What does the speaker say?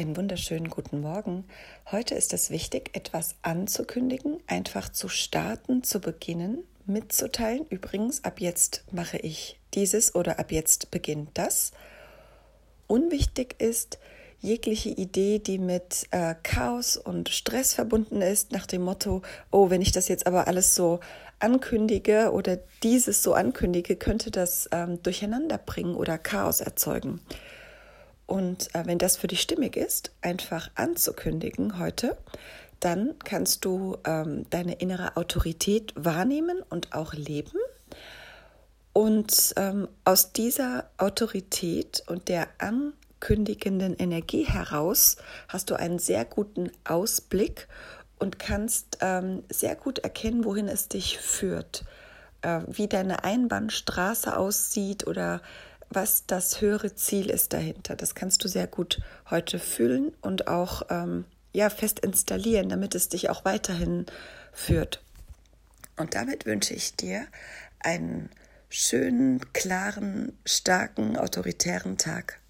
Einen wunderschönen guten Morgen. Heute ist es wichtig, etwas anzukündigen, einfach zu starten, zu beginnen, mitzuteilen. Übrigens, ab jetzt mache ich dieses oder ab jetzt beginnt das. Unwichtig ist jegliche Idee, die mit äh, Chaos und Stress verbunden ist, nach dem Motto, oh, wenn ich das jetzt aber alles so ankündige oder dieses so ankündige, könnte das ähm, durcheinander bringen oder Chaos erzeugen. Und äh, wenn das für dich stimmig ist, einfach anzukündigen heute, dann kannst du ähm, deine innere Autorität wahrnehmen und auch leben. Und ähm, aus dieser Autorität und der ankündigenden Energie heraus hast du einen sehr guten Ausblick und kannst ähm, sehr gut erkennen, wohin es dich führt, äh, wie deine Einbahnstraße aussieht oder was das höhere Ziel ist dahinter. Das kannst du sehr gut heute fühlen und auch ähm, ja, fest installieren, damit es dich auch weiterhin führt. Und damit wünsche ich dir einen schönen, klaren, starken, autoritären Tag.